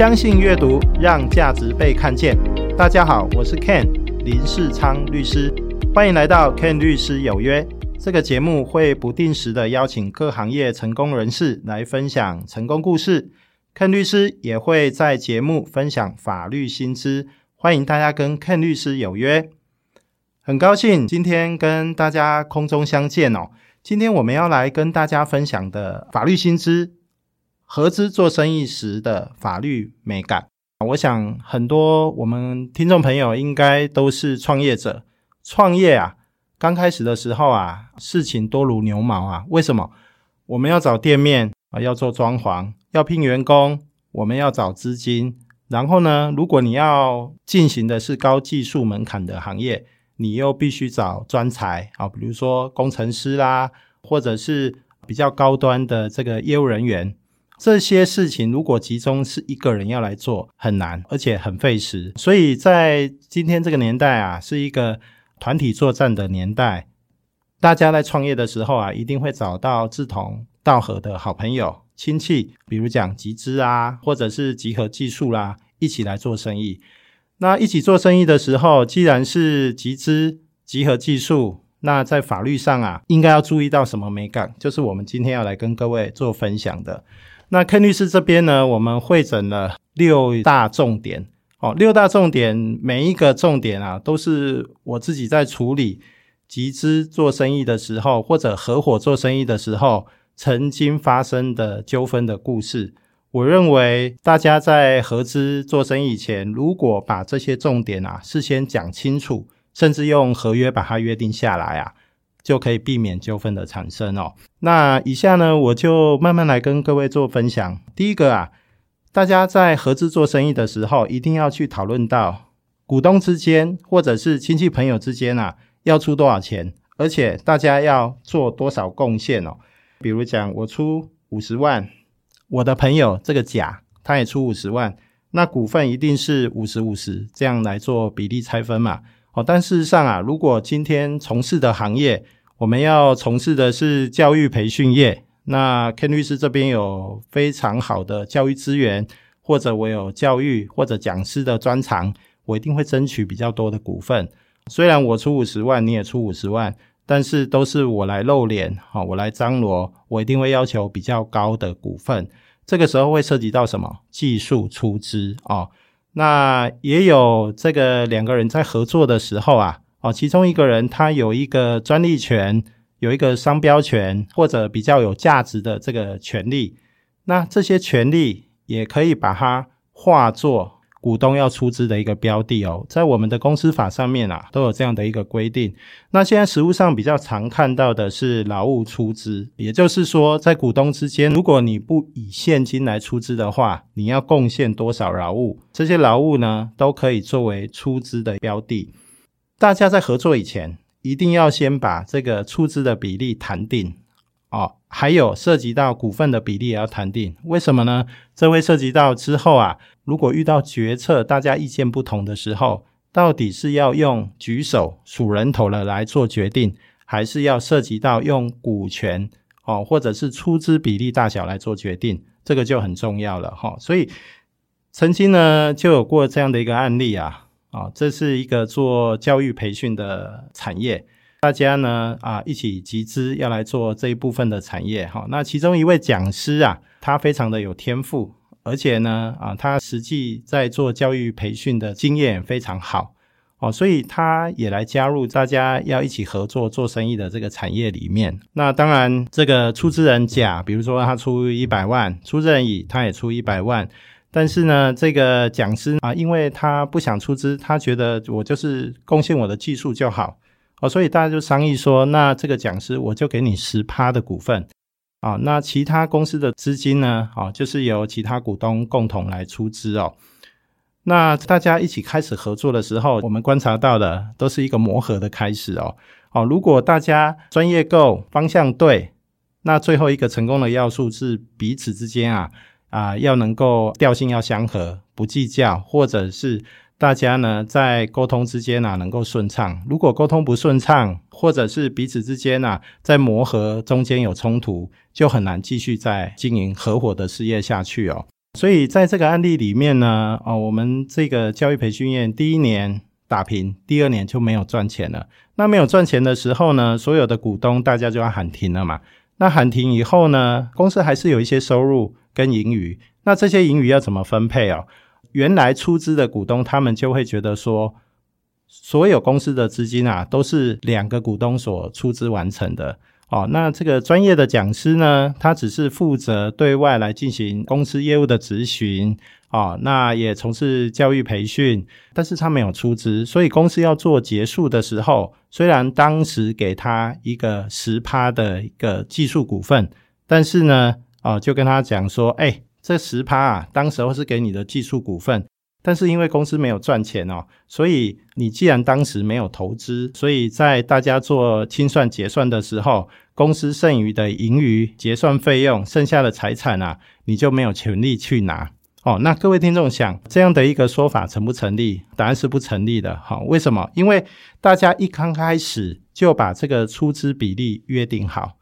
相信阅读，让价值被看见。大家好，我是 Ken 林世昌律师，欢迎来到 Ken 律师有约。这个节目会不定时的邀请各行业成功人士来分享成功故事，Ken 律师也会在节目分享法律新知，欢迎大家跟 Ken 律师有约。很高兴今天跟大家空中相见哦。今天我们要来跟大家分享的法律新知。合资做生意时的法律美感，我想很多我们听众朋友应该都是创业者。创业啊，刚开始的时候啊，事情多如牛毛啊。为什么？我们要找店面啊，要做装潢，要聘员工，我们要找资金。然后呢，如果你要进行的是高技术门槛的行业，你又必须找专才啊，比如说工程师啦，或者是比较高端的这个业务人员。这些事情如果集中是一个人要来做，很难，而且很费时。所以在今天这个年代啊，是一个团体作战的年代。大家在创业的时候啊，一定会找到志同道合的好朋友、亲戚，比如讲集资啊，或者是集合技术啦，一起来做生意。那一起做生意的时候，既然是集资、集合技术，那在法律上啊，应该要注意到什么美感？就是我们今天要来跟各位做分享的。那 Ken 律师这边呢，我们会诊了六大重点哦，六大重点每一个重点啊，都是我自己在处理集资做生意的时候，或者合伙做生意的时候，曾经发生的纠纷的故事。我认为大家在合资做生意前，如果把这些重点啊事先讲清楚，甚至用合约把它约定下来啊。就可以避免纠纷的产生哦。那以下呢，我就慢慢来跟各位做分享。第一个啊，大家在合资做生意的时候，一定要去讨论到股东之间或者是亲戚朋友之间啊，要出多少钱，而且大家要做多少贡献哦。比如讲，我出五十万，我的朋友这个甲他也出五十万，那股份一定是五十五十这样来做比例拆分嘛。哦，但事实上啊，如果今天从事的行业，我们要从事的是教育培训业，那 Ken 律师这边有非常好的教育资源，或者我有教育或者讲师的专长，我一定会争取比较多的股份。虽然我出五十万，你也出五十万，但是都是我来露脸，好，我来张罗，我一定会要求比较高的股份。这个时候会涉及到什么？技术出资哦。那也有这个两个人在合作的时候啊，哦，其中一个人他有一个专利权，有一个商标权，或者比较有价值的这个权利，那这些权利也可以把它化作。股东要出资的一个标的哦，在我们的公司法上面啊，都有这样的一个规定。那现在实务上比较常看到的是劳务出资，也就是说，在股东之间，如果你不以现金来出资的话，你要贡献多少劳务，这些劳务呢，都可以作为出资的标的。大家在合作以前，一定要先把这个出资的比例谈定哦，还有涉及到股份的比例也要谈定。为什么呢？这会涉及到之后啊。如果遇到决策大家意见不同的时候，到底是要用举手数人头了来做决定，还是要涉及到用股权哦，或者是出资比例大小来做决定？这个就很重要了哈。所以曾经呢就有过这样的一个案例啊，啊，这是一个做教育培训的产业，大家呢啊一起集资要来做这一部分的产业哈。那其中一位讲师啊，他非常的有天赋。而且呢，啊，他实际在做教育培训的经验非常好哦，所以他也来加入大家要一起合作做生意的这个产业里面。那当然，这个出资人甲，比如说他出一百万，出资人乙他也出一百万，但是呢，这个讲师啊，因为他不想出资，他觉得我就是贡献我的技术就好哦，所以大家就商议说，那这个讲师我就给你十趴的股份。啊，那其他公司的资金呢？啊，就是由其他股东共同来出资哦。那大家一起开始合作的时候，我们观察到的都是一个磨合的开始哦。哦，如果大家专业够，方向对，那最后一个成功的要素是彼此之间啊啊要能够调性要相合，不计较，或者是。大家呢在沟通之间啊能够顺畅，如果沟通不顺畅，或者是彼此之间啊在磨合中间有冲突，就很难继续在经营合伙的事业下去哦。所以在这个案例里面呢，哦，我们这个教育培训院第一年打平，第二年就没有赚钱了。那没有赚钱的时候呢，所有的股东大家就要喊停了嘛。那喊停以后呢，公司还是有一些收入跟盈余。那这些盈余要怎么分配哦？原来出资的股东他们就会觉得说，所有公司的资金啊，都是两个股东所出资完成的。哦，那这个专业的讲师呢，他只是负责对外来进行公司业务的咨询，哦，那也从事教育培训，但是他没有出资，所以公司要做结束的时候，虽然当时给他一个十趴的一个技术股份，但是呢，哦，就跟他讲说，哎，这十趴啊，当时候是给你的技术股份。但是因为公司没有赚钱哦，所以你既然当时没有投资，所以在大家做清算结算的时候，公司剩余的盈余结算费用，剩下的财产啊，你就没有权利去拿哦。那各位听众想，这样的一个说法成不成立？答案是不成立的。好，为什么？因为大家一刚开始就把这个出资比例约定好，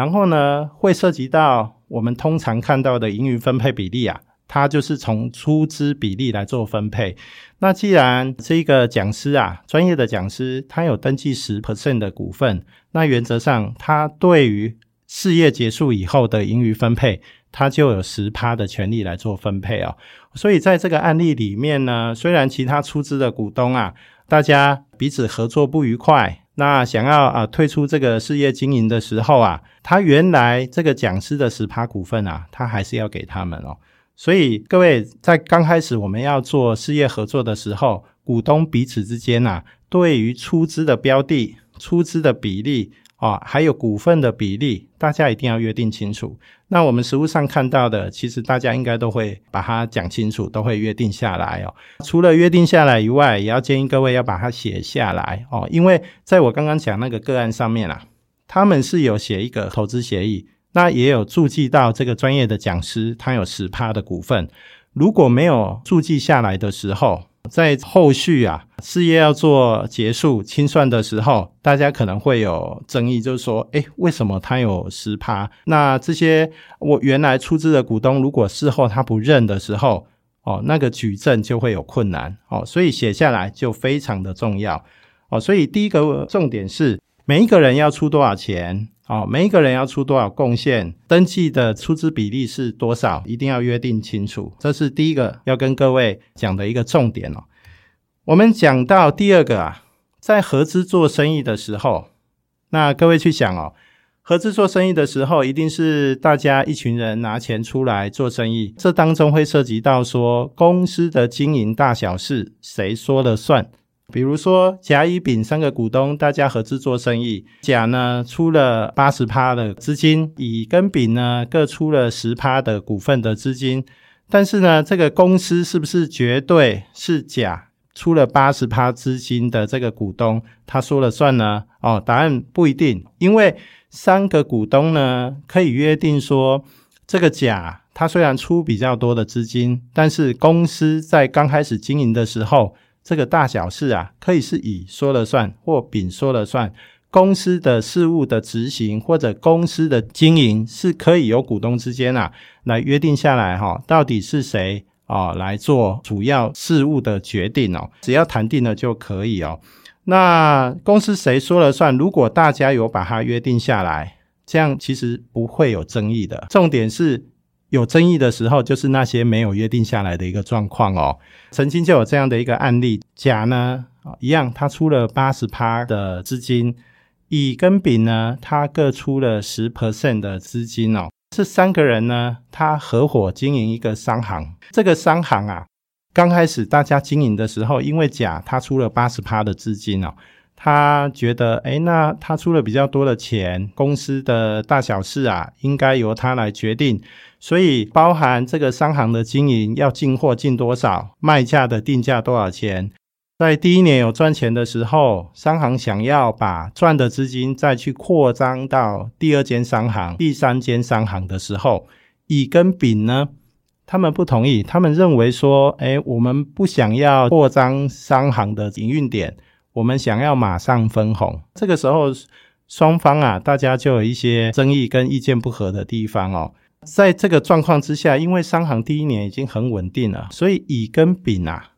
然后呢，会涉及到我们通常看到的盈余分配比例啊。它就是从出资比例来做分配。那既然这个讲师啊，专业的讲师，他有登记十 percent 的股份，那原则上他对于事业结束以后的盈余分配，他就有十趴的权利来做分配哦。所以在这个案例里面呢，虽然其他出资的股东啊，大家彼此合作不愉快，那想要啊退出这个事业经营的时候啊，他原来这个讲师的十趴股份啊，他还是要给他们哦。所以各位在刚开始我们要做事业合作的时候，股东彼此之间啊，对于出资的标的、出资的比例啊，还有股份的比例，大家一定要约定清楚。那我们实物上看到的，其实大家应该都会把它讲清楚，都会约定下来哦。除了约定下来以外，也要建议各位要把它写下来哦，因为在我刚刚讲那个个案上面啊，他们是有写一个投资协议。那也有注记到这个专业的讲师，他有十趴的股份。如果没有注记下来的时候，在后续啊事业要做结束清算的时候，大家可能会有争议，就是说，诶，为什么他有十趴？那这些我原来出资的股东，如果事后他不认的时候，哦，那个举证就会有困难哦。所以写下来就非常的重要哦。所以第一个重点是，每一个人要出多少钱。哦，每一个人要出多少贡献，登记的出资比例是多少，一定要约定清楚。这是第一个要跟各位讲的一个重点哦。我们讲到第二个啊，在合资做生意的时候，那各位去想哦，合资做生意的时候，一定是大家一群人拿钱出来做生意，这当中会涉及到说公司的经营大小事，谁说了算？比如说甲、乙、丙三个股东，大家合资做生意，甲呢出了八十趴的资金，乙跟丙呢各出了十趴的股份的资金。但是呢，这个公司是不是绝对是甲出了八十趴资金的这个股东他说了算呢？哦，答案不一定，因为三个股东呢可以约定说，这个甲他虽然出比较多的资金，但是公司在刚开始经营的时候。这个大小事啊，可以是乙说了算，或丙说了算。公司的事务的执行或者公司的经营，是可以由股东之间啊来约定下来哈，到底是谁啊来做主要事务的决定哦？只要谈定了就可以哦。那公司谁说了算？如果大家有把它约定下来，这样其实不会有争议的。重点是。有争议的时候，就是那些没有约定下来的一个状况哦。曾经就有这样的一个案例，甲呢一样，他出了八十趴的资金，乙跟丙呢，他各出了十 percent 的资金哦。这三个人呢，他合伙经营一个商行。这个商行啊，刚开始大家经营的时候，因为甲他出了八十趴的资金哦，他觉得，哎，那他出了比较多的钱，公司的大小事啊，应该由他来决定。所以，包含这个商行的经营要进货进多少，卖价的定价多少钱，在第一年有赚钱的时候，商行想要把赚的资金再去扩张到第二间商行、第三间商行的时候，乙跟丙呢，他们不同意，他们认为说，哎，我们不想要扩张商行的营运点，我们想要马上分红。这个时候，双方啊，大家就有一些争议跟意见不合的地方哦。在这个状况之下，因为商行第一年已经很稳定了，所以乙跟丙啊，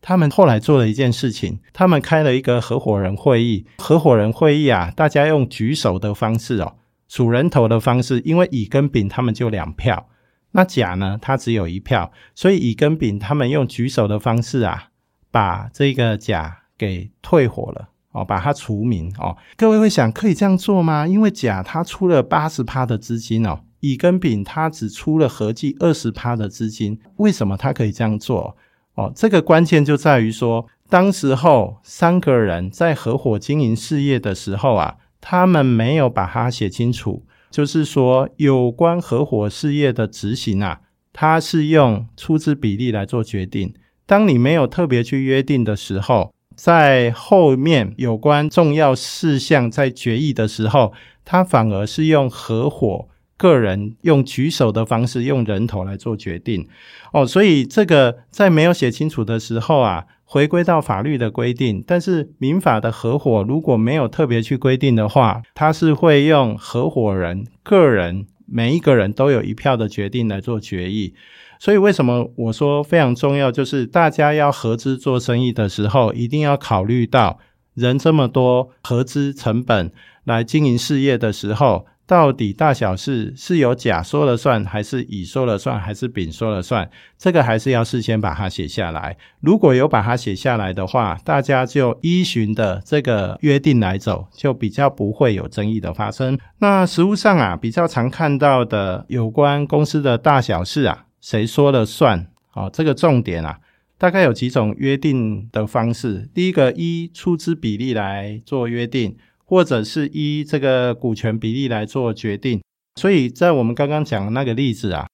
他们后来做了一件事情，他们开了一个合伙人会议。合伙人会议啊，大家用举手的方式哦，数人头的方式，因为乙跟丙他们就两票，那甲呢，他只有一票，所以乙跟丙他们用举手的方式啊，把这个甲给退伙了。哦，把它除名哦。各位会想，可以这样做吗？因为甲他出了八十趴的资金哦，乙跟丙他只出了合计二十趴的资金，为什么他可以这样做？哦，这个关键就在于说，当时候三个人在合伙经营事业的时候啊，他们没有把它写清楚，就是说有关合伙事业的执行啊，它是用出资比例来做决定。当你没有特别去约定的时候。在后面有关重要事项在决议的时候，他反而是用合伙个人用举手的方式，用人头来做决定。哦，所以这个在没有写清楚的时候啊，回归到法律的规定。但是民法的合伙如果没有特别去规定的话，他是会用合伙人个人每一个人都有一票的决定来做决议。所以，为什么我说非常重要？就是大家要合资做生意的时候，一定要考虑到人这么多，合资成本来经营事业的时候，到底大小事是由甲说了算，还是乙说了算，还是丙说了算？这个还是要事先把它写下来。如果有把它写下来的话，大家就依循的这个约定来走，就比较不会有争议的发生。那实务上啊，比较常看到的有关公司的大小事啊。谁说了算？哦，这个重点啊，大概有几种约定的方式。第一个，依出资比例来做约定，或者是依这个股权比例来做决定。所以在我们刚刚讲的那个例子啊，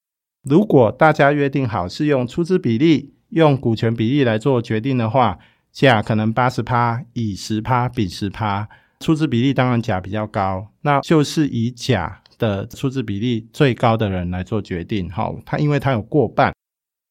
如果大家约定好是用出资比例、用股权比例来做决定的话，甲可能八十趴，乙十趴，丙十趴，出资比例当然甲比较高，那就是以甲。的出资比例最高的人来做决定，好，他因为他有过半。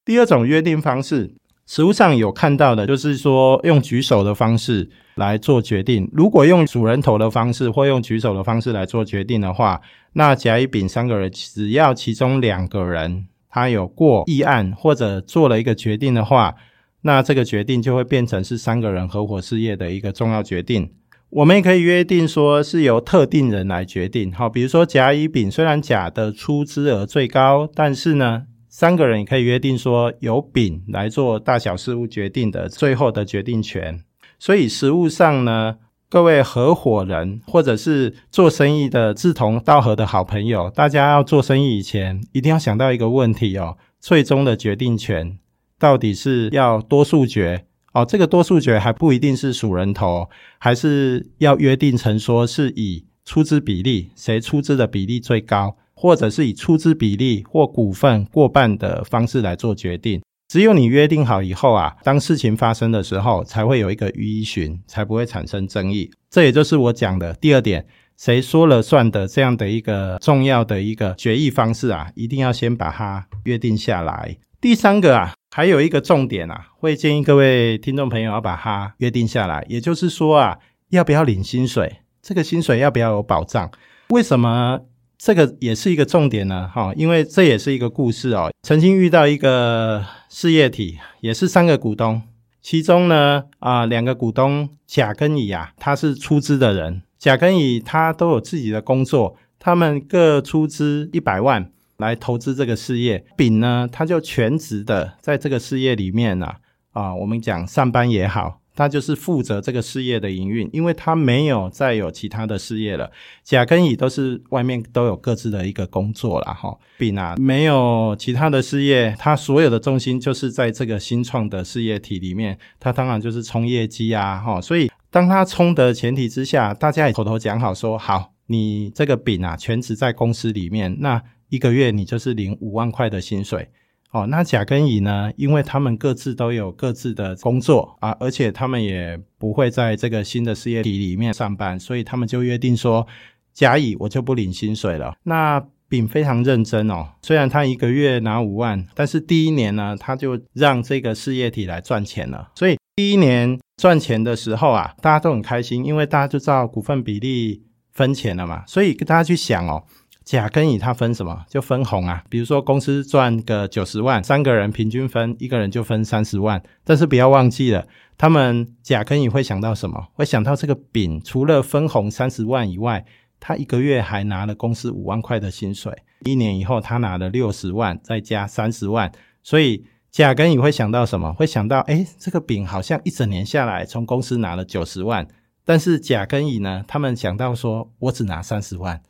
第二种约定方式，实物上有看到的，就是说用举手的方式来做决定。如果用主人头的方式或用举手的方式来做决定的话，那甲、乙、丙三个人，只要其中两个人他有过议案或者做了一个决定的话，那这个决定就会变成是三个人合伙事业的一个重要决定。我们也可以约定说是由特定人来决定，好，比如说甲、乙、丙，虽然甲的出资额最高，但是呢，三个人也可以约定说由丙来做大小事务决定的最后的决定权。所以实务上呢，各位合伙人或者是做生意的志同道合的好朋友，大家要做生意以前，一定要想到一个问题哦，最终的决定权到底是要多数决。哦，这个多数决还不一定是数人头，还是要约定成说是以出资比例，谁出资的比例最高，或者是以出资比例或股份过半的方式来做决定。只有你约定好以后啊，当事情发生的时候，才会有一个依循，才不会产生争议。这也就是我讲的第二点，谁说了算的这样的一个重要的一个决议方式啊，一定要先把它约定下来。第三个啊。还有一个重点啊，会建议各位听众朋友要把它约定下来。也就是说啊，要不要领薪水？这个薪水要不要有保障？为什么这个也是一个重点呢？哈，因为这也是一个故事哦。曾经遇到一个事业体，也是三个股东，其中呢啊两个股东甲跟乙啊，他是出资的人，甲跟乙他都有自己的工作，他们各出资一百万。来投资这个事业，丙呢，他就全职的在这个事业里面呢，啊，我们讲上班也好，他就是负责这个事业的营运，因为他没有再有其他的事业了。甲跟乙都是外面都有各自的一个工作了哈，丙啊没有其他的事业，他所有的重心就是在这个新创的事业体里面，他当然就是冲业绩啊哈，所以当他冲的前提之下，大家也口头讲好说好，你这个丙啊全职在公司里面那。一个月你就是领五万块的薪水，哦，那甲跟乙呢？因为他们各自都有各自的工作啊，而且他们也不会在这个新的事业体里面上班，所以他们就约定说，甲乙我就不领薪水了。那丙非常认真哦，虽然他一个月拿五万，但是第一年呢，他就让这个事业体来赚钱了。所以第一年赚钱的时候啊，大家都很开心，因为大家就知道股份比例分钱了嘛，所以大家去想哦。甲跟乙他分什么？就分红啊。比如说公司赚个九十万，三个人平均分，一个人就分三十万。但是不要忘记了，他们甲跟乙会想到什么？会想到这个丙除了分红三十万以外，他一个月还拿了公司五万块的薪水。一年以后，他拿了六十万，再加三十万。所以甲跟乙会想到什么？会想到，哎，这个丙好像一整年下来从公司拿了九十万，但是甲跟乙呢，他们想到说我只拿三十万。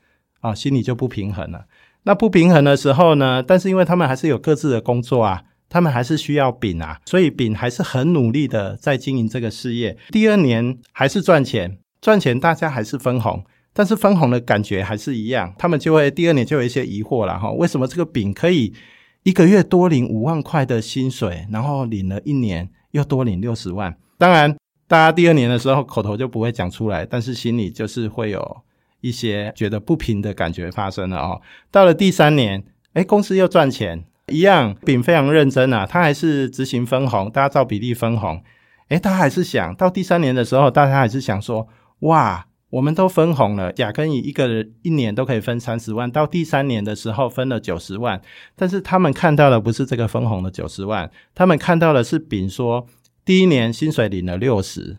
啊，心里就不平衡了。那不平衡的时候呢？但是因为他们还是有各自的工作啊，他们还是需要丙啊，所以丙还是很努力的在经营这个事业。第二年还是赚钱，赚钱大家还是分红，但是分红的感觉还是一样。他们就会第二年就有一些疑惑了哈，为什么这个丙可以一个月多领五万块的薪水，然后领了一年又多领六十万？当然，大家第二年的时候口头就不会讲出来，但是心里就是会有。一些觉得不平的感觉发生了哦。到了第三年，哎，公司又赚钱，一样，丙非常认真啊，他还是执行分红，大家照比例分红。哎，他还是想到第三年的时候，大家还是想说，哇，我们都分红了，甲跟乙一个人一年都可以分三十万，到第三年的时候分了九十万，但是他们看到的不是这个分红的九十万，他们看到的是丙说第一年薪水领了六十。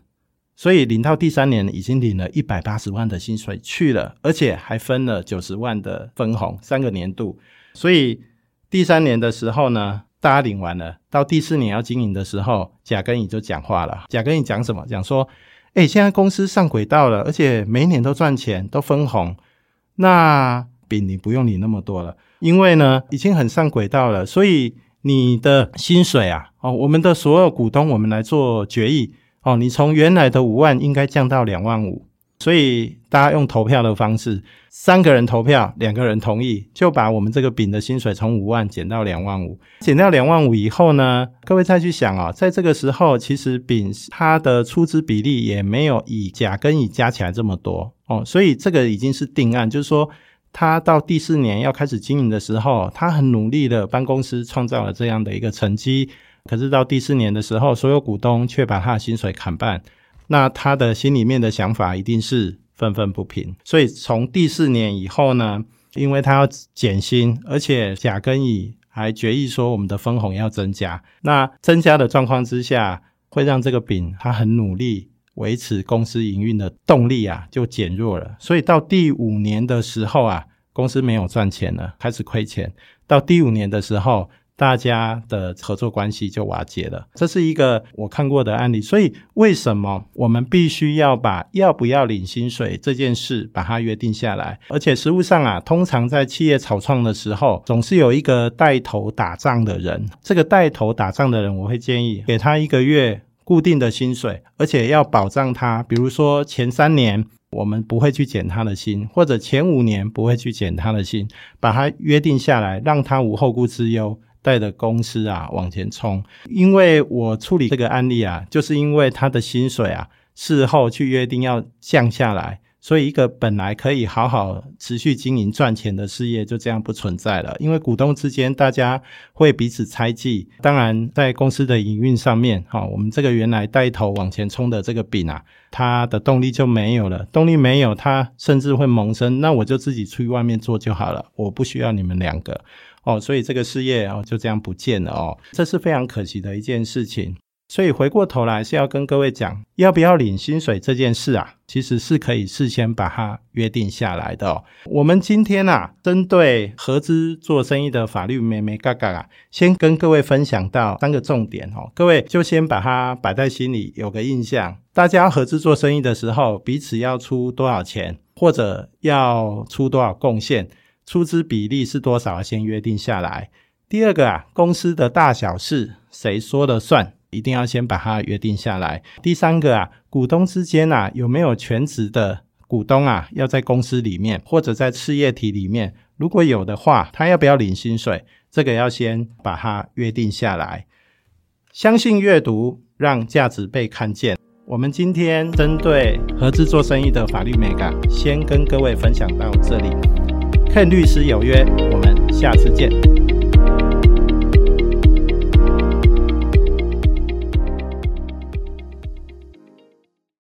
所以领到第三年已经领了一百八十万的薪水去了，而且还分了九十万的分红，三个年度。所以第三年的时候呢，大家领完了，到第四年要经营的时候，甲跟乙就讲话了。甲跟乙讲什么？讲说，哎，现在公司上轨道了，而且每一年都赚钱，都分红。那丙你不用领那么多了，因为呢已经很上轨道了，所以你的薪水啊，哦，我们的所有股东，我们来做决议。哦，你从原来的五万应该降到两万五，所以大家用投票的方式，三个人投票，两个人同意，就把我们这个丙的薪水从五万减到两万五。减掉两万五以后呢，各位再去想啊，在这个时候，其实丙它的出资比例也没有以甲跟乙加起来这么多哦，所以这个已经是定案，就是说他到第四年要开始经营的时候，他很努力的帮公司创造了这样的一个成绩。可是到第四年的时候，所有股东却把他的薪水砍半，那他的心里面的想法一定是愤愤不平。所以从第四年以后呢，因为他要减薪，而且甲跟乙还决议说我们的分红要增加。那增加的状况之下，会让这个丙他很努力维持公司营运的动力啊就减弱了。所以到第五年的时候啊，公司没有赚钱了，开始亏钱。到第五年的时候。大家的合作关系就瓦解了，这是一个我看过的案例。所以，为什么我们必须要把要不要领薪水这件事把它约定下来？而且，实务上啊，通常在企业草创的时候，总是有一个带头打仗的人。这个带头打仗的人，我会建议给他一个月固定的薪水，而且要保障他，比如说前三年我们不会去减他的薪，或者前五年不会去减他的薪，把他约定下来，让他无后顾之忧。带着公司啊往前冲，因为我处理这个案例啊，就是因为他的薪水啊事后去约定要降下来，所以一个本来可以好好持续经营赚钱的事业就这样不存在了。因为股东之间大家会彼此猜忌，当然在公司的营运上面，哈，我们这个原来带头往前冲的这个饼啊，它的动力就没有了，动力没有，它甚至会萌生，那我就自己出去外面做就好了，我不需要你们两个。哦，所以这个事业哦就这样不见了哦，这是非常可惜的一件事情。所以回过头来是要跟各位讲，要不要领薪水这件事啊，其实是可以事先把它约定下来的。哦。我们今天啊，针对合资做生意的法律咩咩嘎嘎啊，先跟各位分享到三个重点哦，各位就先把它摆在心里，有个印象。大家合资做生意的时候，彼此要出多少钱，或者要出多少贡献。出资比例是多少？先约定下来。第二个啊，公司的大小事谁说了算？一定要先把它约定下来。第三个啊，股东之间啊有没有全职的股东啊？要在公司里面或者在事业体里面，如果有的话，他要不要领薪水？这个要先把它约定下来。相信阅读，让价值被看见。我们今天针对合资做生意的法律美感，先跟各位分享到这里。看律师有约，我们下次见。